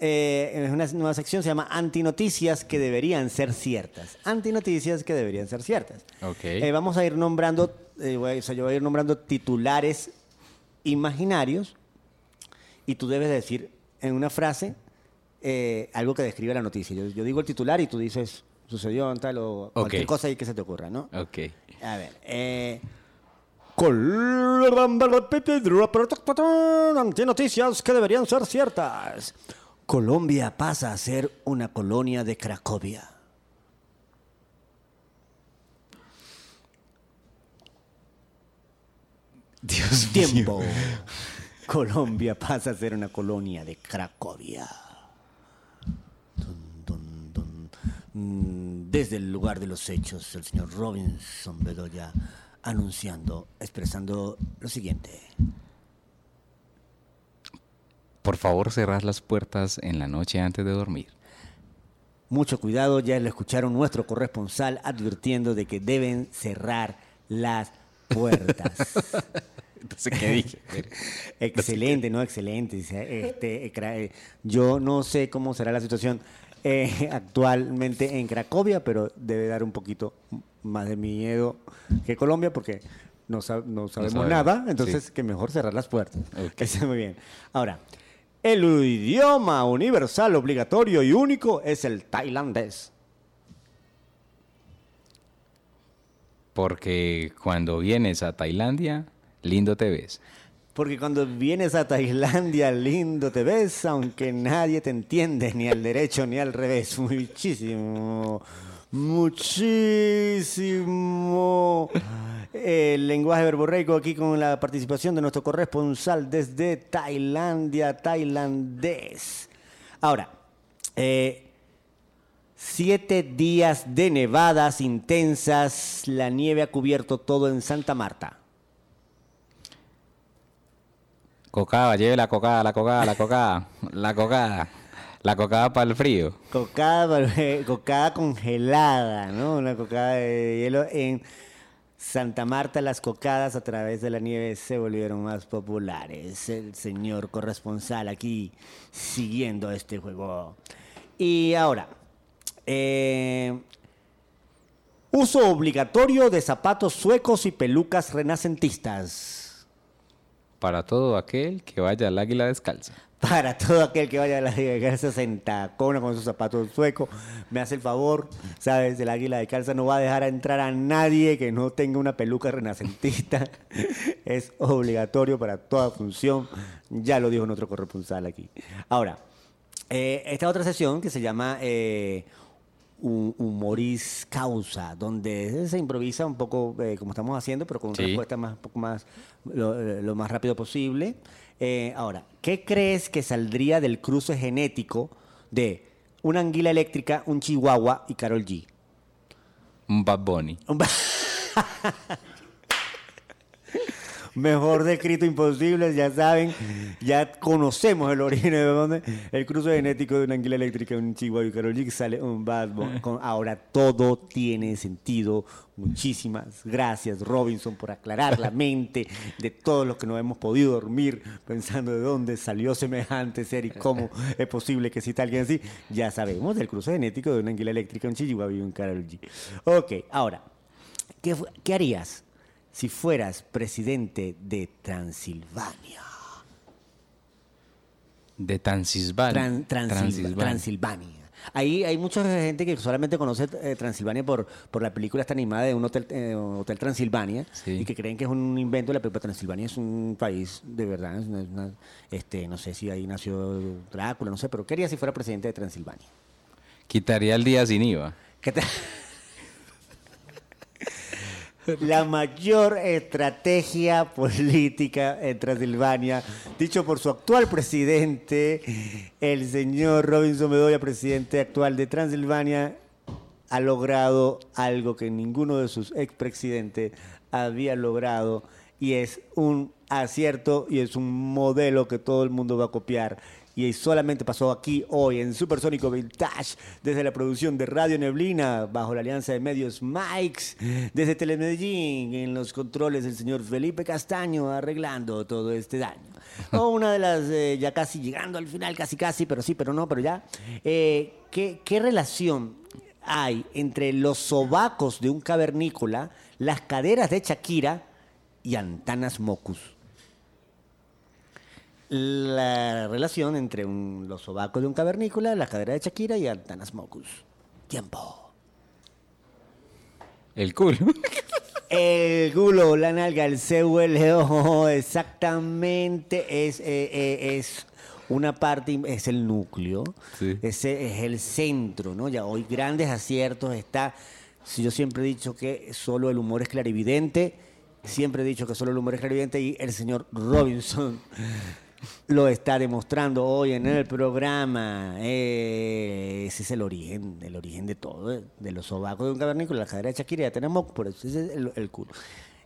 eh, es una nueva sección, se llama Antinoticias que deberían ser ciertas. Antinoticias que deberían ser ciertas. Ok. Eh, vamos a ir nombrando, eh, voy a- o sea, yo voy a ir nombrando titulares imaginarios y tú debes decir en una frase eh, algo que describe la noticia. Yo, yo digo el titular y tú dices sucedió en tal o cualquier cosa ahí que se te ocurra, ¿no? Ok. A ver, eh, Antinoticias que deberían ser ciertas. Colombia pasa a ser una colonia de Cracovia. Dios Tiempo. Colombia pasa a ser una colonia de Cracovia. Dun, dun, dun. Desde el lugar de los hechos, el señor Robinson Bedoya anunciando, expresando lo siguiente. Por favor, cerrar las puertas en la noche antes de dormir. Mucho cuidado, ya lo escucharon nuestro corresponsal advirtiendo de que deben cerrar las puertas. Entonces, ¿qué dije? Excelente, no excelente. Este, eh, yo no sé cómo será la situación eh, actualmente en Cracovia, pero debe dar un poquito más de miedo que Colombia porque no, sab- no sabemos nada, entonces sí. que mejor cerrar las puertas. Ok. Está muy bien. Ahora, el idioma universal obligatorio y único es el tailandés. Porque cuando vienes a Tailandia, lindo te ves. Porque cuando vienes a Tailandia, lindo te ves, aunque nadie te entiende, ni al derecho ni al revés. Muchísimo, muchísimo. El lenguaje verborreico aquí con la participación de nuestro corresponsal desde Tailandia, tailandés. Ahora, eh, Siete días de nevadas intensas, la nieve ha cubierto todo en Santa Marta. Cocada, lleve la cocada, la cocada, la cocada, la cocada, la cocada para el frío. Cocada, cocada congelada, ¿no? Una cocada de hielo. En Santa Marta las cocadas a través de la nieve se volvieron más populares. El señor corresponsal aquí siguiendo este juego. Y ahora, eh, uso obligatorio de zapatos suecos y pelucas renacentistas. Para todo aquel que vaya al águila descalza. Para todo aquel que vaya a la casa en tacona con sus zapatos suecos, me hace el favor, ¿sabes? El águila de calza no va a dejar a entrar a nadie que no tenga una peluca renacentista. Es obligatorio para toda función. Ya lo dijo nuestro corresponsal aquí. Ahora, eh, esta otra sesión que se llama eh, Humoris Causa, donde se improvisa un poco eh, como estamos haciendo, pero con una Sí. respuesta más, un poco más, lo, eh, lo más rápido posible. Eh, ahora, ¿qué crees que saldría del cruce genético de una anguila eléctrica, un chihuahua y Carol G? Un Bad Bunny. Un ba- Mejor descrito imposible, ya saben, ya conocemos el origen de dónde. El cruce genético de una anguila eléctrica, un chihuahua y que sale un Bad. Con- Ahora todo tiene sentido. Muchísimas gracias, Robinson, por aclarar la mente de todos los que no hemos podido dormir pensando de dónde salió semejante ser y cómo es posible que exista alguien así. Ya sabemos del cruce genético de una anguila eléctrica, un chihuahua y un Karol G. Ok, ahora, ¿qué, fu- qué harías si fueras presidente de Transilvania? De Transilvania. Tran- Transil- Transilvania. Ahí hay mucha gente que solamente conoce eh, Transilvania por, por la película esta animada de un hotel, eh, hotel Transilvania Sí. y que creen que es un invento de la película. Transilvania es un país de verdad. es una- es una- este, no sé si ahí nació Drácula, no sé, pero ¿qué haría si fuera presidente de Transilvania? Quitaría el día sin IVA. ¿Qué tal? La mayor estrategia política en Transilvania, dicho por su actual presidente, el señor Robinson Bedoya, presidente actual de Transilvania, ha logrado algo que ninguno de sus expresidentes había logrado y es un acierto y es un modelo que todo el mundo va a copiar. Y solamente pasó aquí hoy en Supersónico Vintage, desde la producción de Radio Neblina, bajo la alianza de medios Mikes, desde Telemedellín, en los controles del señor Felipe Castaño, arreglando todo este daño. O una de las, eh, ya casi llegando al final, casi casi, pero sí, pero no, pero ya. Eh, ¿qué, ¿Qué relación hay entre los sobacos de un cavernícola, las caderas de Shakira y Antanas Mocus? La relación entre un- los sobacos de un cavernícola, las caderas de Shakira y Antanas Mocus. Tiempo. El culo. El culo, la nalga, el CULO, exactamente, es, eh, eh, es una parte, es el núcleo, Sí. ese es el centro, ¿no? Ya hoy grandes aciertos está, si yo siempre he dicho que solo el humor es clarividente, siempre he dicho que solo el humor es clarividente y el señor Robinson lo está demostrando hoy en el programa. Eh, ese es el origen, el origen de todo, eh, de los sobacos de un cavernícola, la cadera de Shakira, ya tenemos, por eso ese es el, el culo.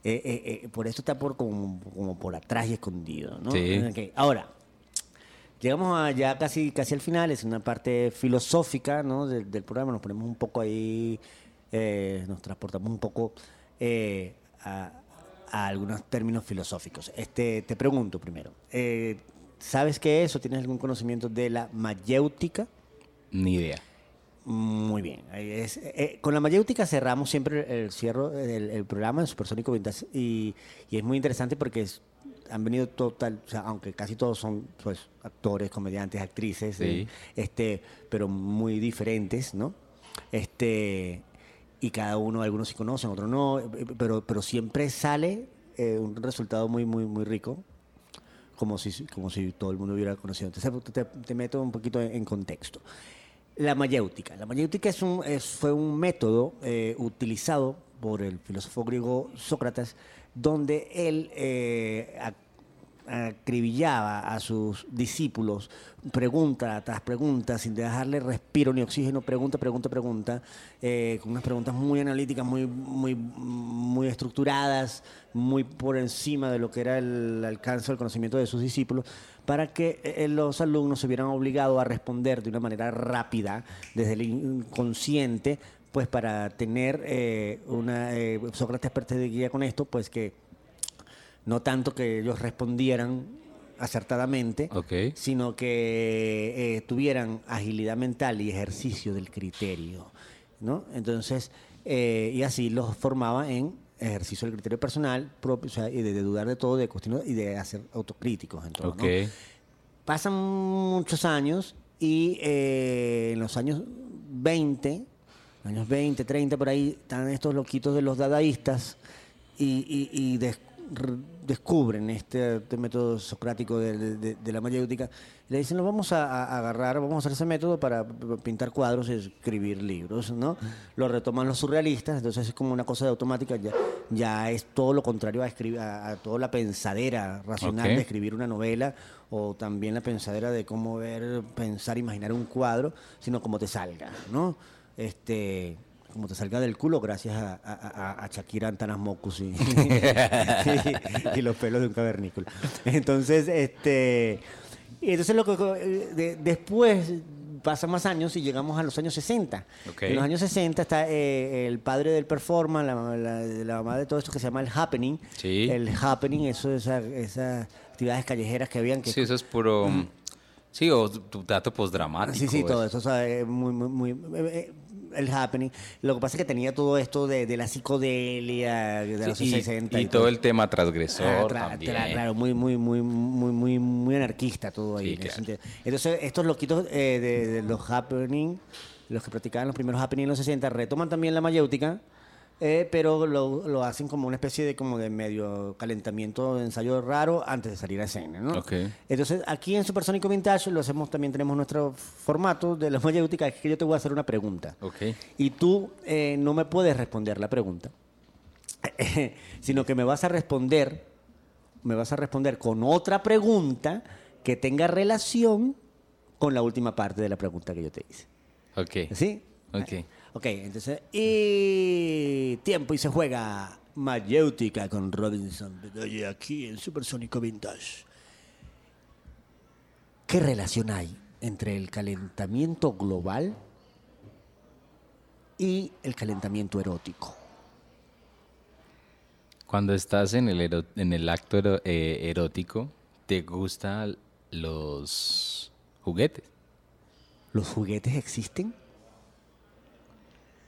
Eh, por eso está por como, como por atrás y escondido, ¿no? Sí. Ahora, llegamos a ya casi, casi al final, es una parte filosófica ¿no? del, del programa, nos ponemos un poco ahí, nos transportamos un poco a, a algunos términos filosóficos. Este, te pregunto primero, eh, ¿sabes qué es o tienes algún conocimiento de la mayéutica? Ni idea. Muy bien. es. Eh, con la mayéutica cerramos siempre el cierre del el programa en Supersónico Vintage y, y es muy interesante porque es- han venido total, o sea, aunque casi todos son pues actores, comediantes, actrices, Sí. eh, este, pero muy diferentes, ¿no? Este y cada uno, algunos sí conocen, otros no, eh, pero pero siempre sale eh, un resultado muy muy muy rico como si, como si todo el mundo hubiera conocido. Entonces te, te meto un poquito en, en contexto. La mayéutica. La mayéutica es un, es- fue un método eh, utilizado por el filósofo griego Sócrates, donde él eh, acribillaba a sus discípulos pregunta tras pregunta, sin dejarle respiro ni oxígeno, pregunta, pregunta, pregunta, eh, con unas preguntas muy analíticas, muy, muy, muy estructuradas, muy por encima de lo que era el alcance del conocimiento de sus discípulos, para que eh, los alumnos se vieran obligados a responder de una manera rápida, desde el inconsciente, pues para tener eh, una... Sócrates perseguía con esto, pues que no tanto que ellos respondieran acertadamente, sino que eh, tuvieran agilidad mental y ejercicio del criterio, ¿no? Entonces, eh, y así los formaba en ejercicio del criterio personal propio, o sea, y de, de dudar de todo, de cuestionar y de hacer autocríticos en todo, ¿no? Pasan muchos años y eh, en los años 20, años 20, 30, por ahí, están estos loquitos de los dadaístas y, y- descubren este, este método socrático de, de- de la mayéutica. Le dicen, lo vamos a, a agarrar, vamos a usar ese método para pintar cuadros y escribir libros, ¿no? Lo retoman los surrealistas, entonces es como una cosa de automática, ya, ya es todo lo contrario a, escribir, a, a toda la pensadera racional de escribir una novela o también la pensadera de cómo ver, pensar, imaginar un cuadro, sino como te salga, ¿no? Este, como te salga del culo gracias a, a, a- a Shakira Antanas Mocus y, y- y los pelos de un cavernícola. Entonces, este, y entonces lo que de- después pasan más años y llegamos a los años 60. Ok. En los años 60 está eh, el padre del performance, la, la- la mamá de todo esto que se llama el happening. Sí. El happening, eso, esa- esas actividades callejeras que habían que Sí, eso es puro. Sí, o tu dato postdramático. Sí, sí, todo eso. o sea, muy, muy, muy, eh, eh, el happening. Lo que pasa es que tenía todo esto de, de la psicodelia, de los Sí, y, 60 y todo el tema transgresor Ah, tra- también. tra- claro, muy, muy, muy, muy, muy, muy anarquista todo ahí. Sí, en claro. sentido. Entonces, estos loquitos eh, de, de los happening, los que practicaban los primeros happening en los 60, retoman también la mayéutica, eh, pero lo, lo hacen como una especie de como de medio calentamiento, de ensayo raro antes de salir a escena, ¿no? Ok. Entonces, aquí en Supersónico Vintage lo hacemos, también tenemos nuestro formato de la mayéutica, es que yo te voy a hacer una pregunta. Ok. Y tú eh, no me puedes responder la pregunta, sino que me vas a responder, me vas a responder con otra pregunta que tenga relación con la última parte de la pregunta que yo te hice. Ok. ¿Sí? Ok. Ok, entonces, y tiempo y se juega Mayéutica con Robinson Bedoya aquí en Supersónico Vintage. ¿Qué relación hay entre el calentamiento global y el calentamiento erótico? Cuando estás en el, ero- en el acto ero- eh, erótico, ¿te gustan los juguetes? ¿Los juguetes existen?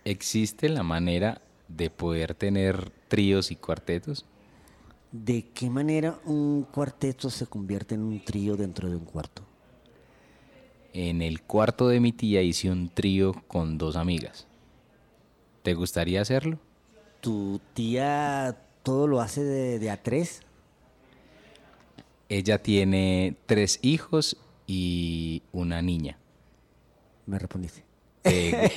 ¿Existe la manera de poder tener tríos y cuartetos? ¿De qué manera un cuarteto se convierte en un trío dentro de un cuarto? En el cuarto de mi tía hice un trío con dos amigas. ¿Te gustaría hacerlo? ¿Tu tía todo lo hace de, de a tres? Ella tiene tres hijos y una niña. Me respondiste. Eh,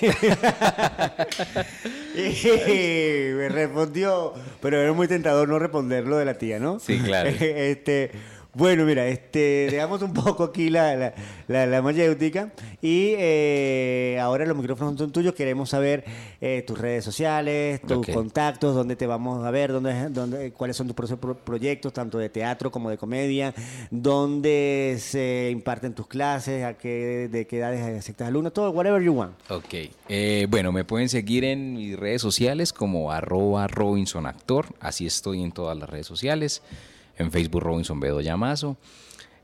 me respondió, pero era muy tentador no responderlo de la tía, ¿no? Sí, claro. este, bueno, mira, este, dejamos un poco aquí la, la, la, la mayéutica y eh, ahora los micrófonos son tuyos. Queremos saber eh, tus redes sociales, tus contactos, dónde te vamos a ver, dónde, dónde, cuáles son tus pro- pro- proyectos, tanto de teatro como de comedia, dónde se imparten tus clases, a qué, de qué edades aceptas alumnos, todo, whatever you want. ok. Eh, bueno, me pueden seguir en mis redes sociales como arroba Robinson Actor. Así estoy en todas las redes sociales. En Facebook Robinson Bedoya Mazo.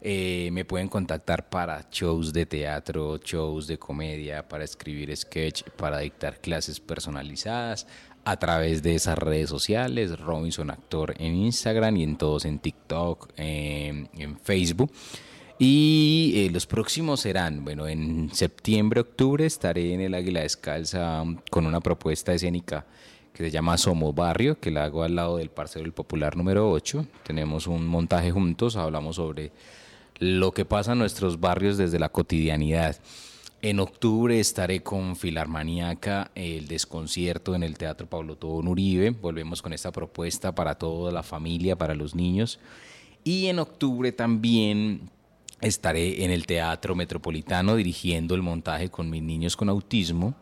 Eh, me pueden contactar para shows de teatro, shows de comedia, para escribir sketch, para dictar clases personalizadas a través de esas redes sociales, Robinson Actor en Instagram y en todos en TikTok, en, en Facebook. Y eh, los próximos serán, bueno, en septiembre, octubre estaré en el Águila Descalza um, con una propuesta escénica que se llama Somos Barrio, que la hago al lado del Parcero del Popular número 8. Tenemos un montaje juntos, hablamos sobre lo que pasa en nuestros barrios desde la cotidianidad. En octubre estaré con Filarmaníaca, el desconcierto en el Teatro Pablo Tobón Uribe. Volvemos con esta propuesta para toda la familia, para los niños. Y en octubre también estaré en el Teatro Metropolitano dirigiendo el montaje con mis niños con autismo.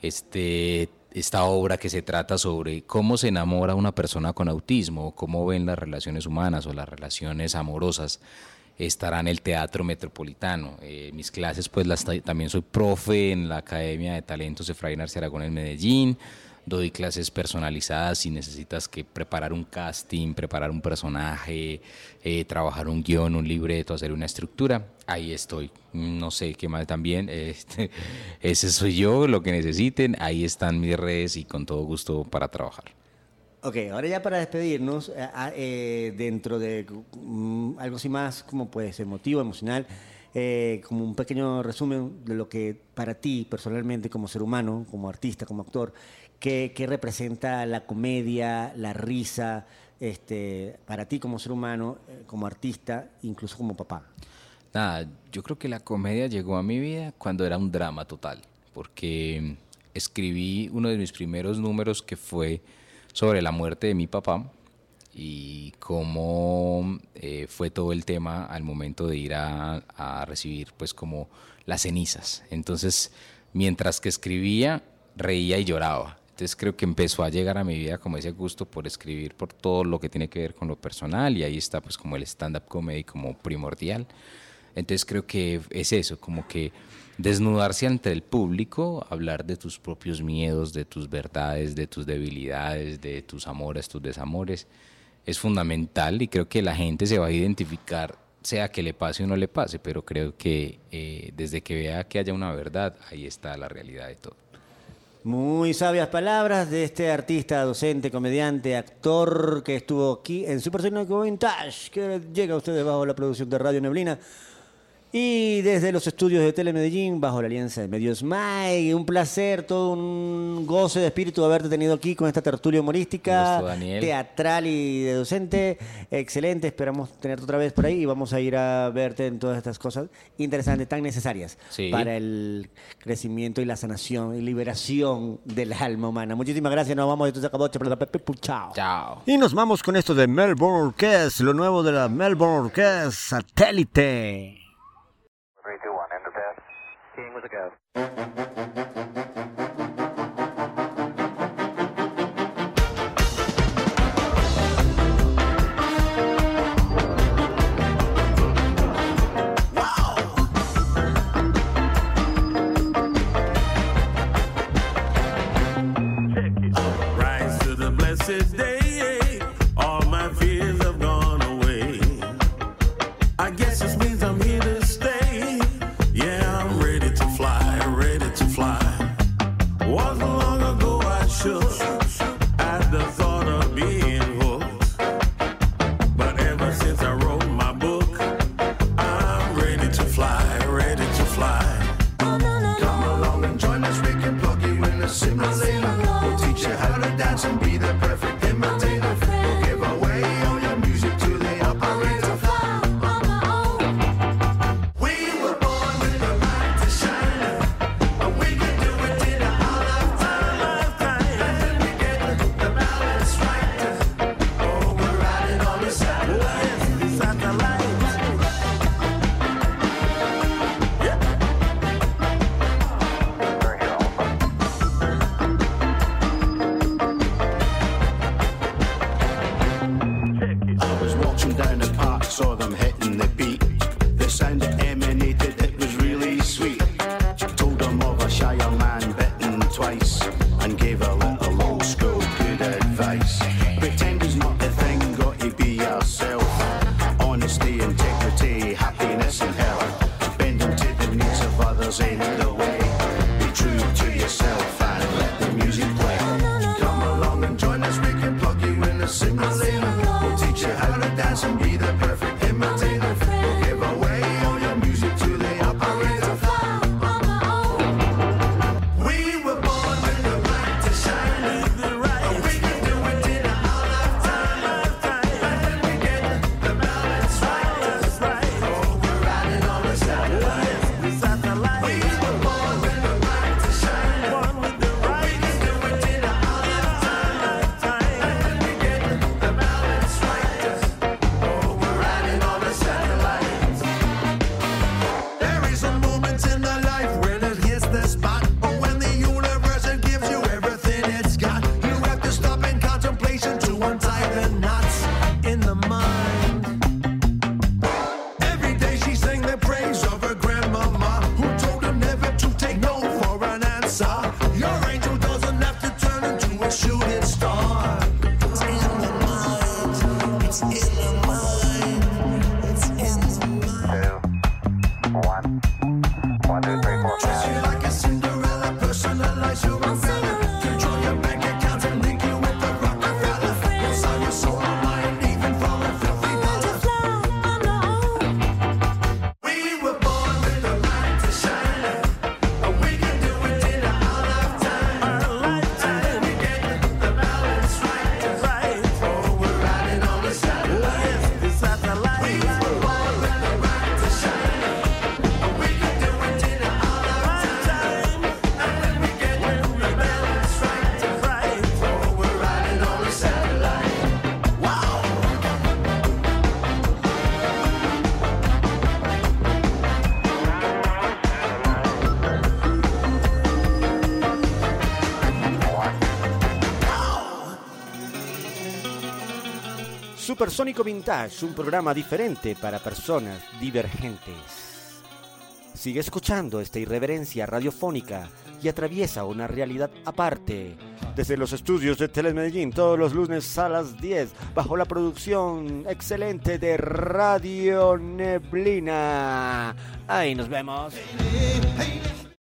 Este, esta obra que se trata sobre cómo se enamora una persona con autismo, cómo ven las relaciones humanas o las relaciones amorosas estará en el Teatro Metropolitano. Eh, mis clases, pues las ta- también soy profe en la Academia de Talentos Efraín Arce Aragón en Medellín. Doy clases personalizadas si necesitas que preparar un casting, preparar un personaje, eh, trabajar un guion, un libreto, hacer una estructura. Ahí estoy. No sé qué más también. Este, ese soy yo, lo que necesiten. Ahí están mis redes y con todo gusto para trabajar. Ok, ahora ya para despedirnos, eh, ah, eh, dentro de mm, algo así más como pues emotivo, emocional, eh, como un pequeño resumen de lo que para ti personalmente como ser humano, como artista, como actor, ¿qué, representa la comedia, la risa, este, para ti como ser humano, eh, como artista, incluso como papá? Nada, yo creo que la comedia llegó a mi vida cuando era un drama total, porque escribí uno de mis primeros números que fue sobre la muerte de mi papá y cómo eh, fue todo el tema al momento de ir a, a recibir pues como las cenizas. Entonces, mientras que escribía, reía y lloraba. Entonces creo que empezó a llegar a mi vida como ese gusto por escribir, por todo lo que tiene que ver con lo personal y ahí está pues como el stand-up comedy como primordial. Entonces creo que es eso, como que desnudarse ante el público, hablar de tus propios miedos, de tus verdades, de tus debilidades, de tus amores, tus desamores, es fundamental y creo que la gente se va a identificar, sea que le pase o no le pase, pero creo que eh, desde que vea que haya una verdad, ahí está la realidad de todo. Muy sabias palabras de este artista, docente, comediante, actor que estuvo aquí en Supersónico Vintage, que llega a ustedes bajo la producción de Radio Neblina. Y desde los estudios de Telemedellín, bajo la alianza de Medios May, un placer, todo un goce de espíritu haberte tenido aquí con esta tertulia humorística, gusto, teatral y de docente. Excelente, esperamos tenerte otra vez por ahí y vamos a ir a verte en todas estas cosas interesantes, tan necesarias sí. para el crecimiento y la sanación y liberación del alma humana. Muchísimas gracias, nos vamos, esto se acabó, chao. Chao. Y nos vamos con esto de Melbourne Orquest, lo nuevo de la Melbourne Orquest Satélite. ago. dance and be the president. Supersónico Vintage, un programa diferente para personas divergentes. Sigue escuchando esta irreverencia radiofónica y atraviesa una realidad aparte. Desde los estudios de Telemedellín, todos los lunes a las 10, bajo la producción excelente de Radio Neblina. Ahí nos vemos.